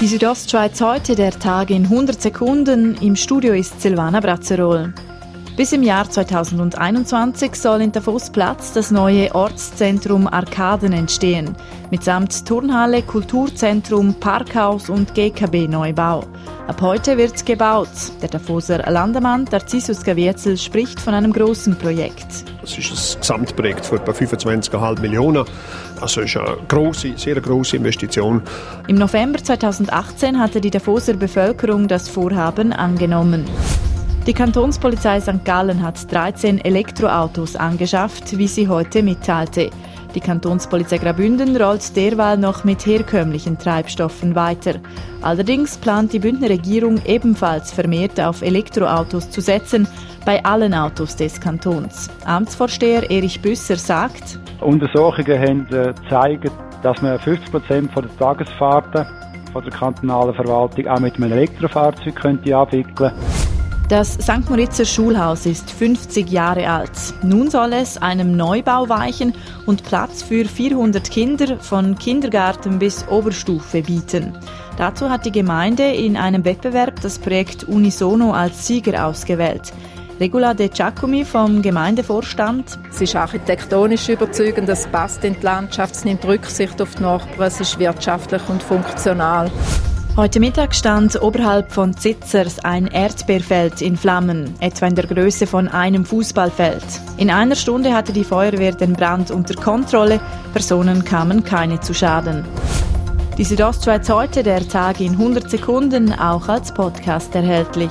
Die Südostschweiz heute, der Tag in 100 Sekunden. Im Studio ist Silvana Brazzerol. Bis im Jahr 2021 soll in Davosplatz das neue Ortszentrum Arkaden entstehen, mitsamt Turnhalle, Kulturzentrum, Parkhaus und GKB-Neubau. Ab heute wird gebaut. Der Davoser Landemann Tarcisius Gavietzel spricht von einem großen Projekt. Das ist ein Gesamtprojekt von etwa 25,5 Millionen. Also ist eine große, sehr große Investition. Im November 2018 hatte die Davoser Bevölkerung das Vorhaben angenommen. Die Kantonspolizei St. Gallen hat 13 Elektroautos angeschafft, wie sie heute mitteilte. Die Kantonspolizei Graubünden rollt derweil noch mit herkömmlichen Treibstoffen weiter. Allerdings plant die Bündner Regierung ebenfalls vermehrt auf Elektroautos zu setzen, bei allen Autos des Kantons. Amtsvorsteher Erich Büsser sagt, Untersuchungen haben äh, gezeigt, dass man 50 Prozent der Tagesfahrten der kantonalen Verwaltung auch mit einem Elektrofahrzeug könnte abwickeln könnte. Das St. Moritzer Schulhaus ist 50 Jahre alt. Nun soll es einem Neubau weichen und Platz für 400 Kinder von Kindergarten bis Oberstufe bieten. Dazu hat die Gemeinde in einem Wettbewerb das Projekt Unisono als Sieger ausgewählt. Regula De Giacomi vom Gemeindevorstand. Es ist architektonisch überzeugend, es passt in die Landschaft, es nimmt Rücksicht auf die Nachbarn, es ist wirtschaftlich und funktional. Heute Mittag stand oberhalb von Zitzers ein Erdbeerfeld in Flammen, etwa in der Größe von einem Fußballfeld. In einer Stunde hatte die Feuerwehr den Brand unter Kontrolle, Personen kamen keine zu Schaden. Die Südostschweiz heute, der Tag in 100 Sekunden, auch als Podcast erhältlich.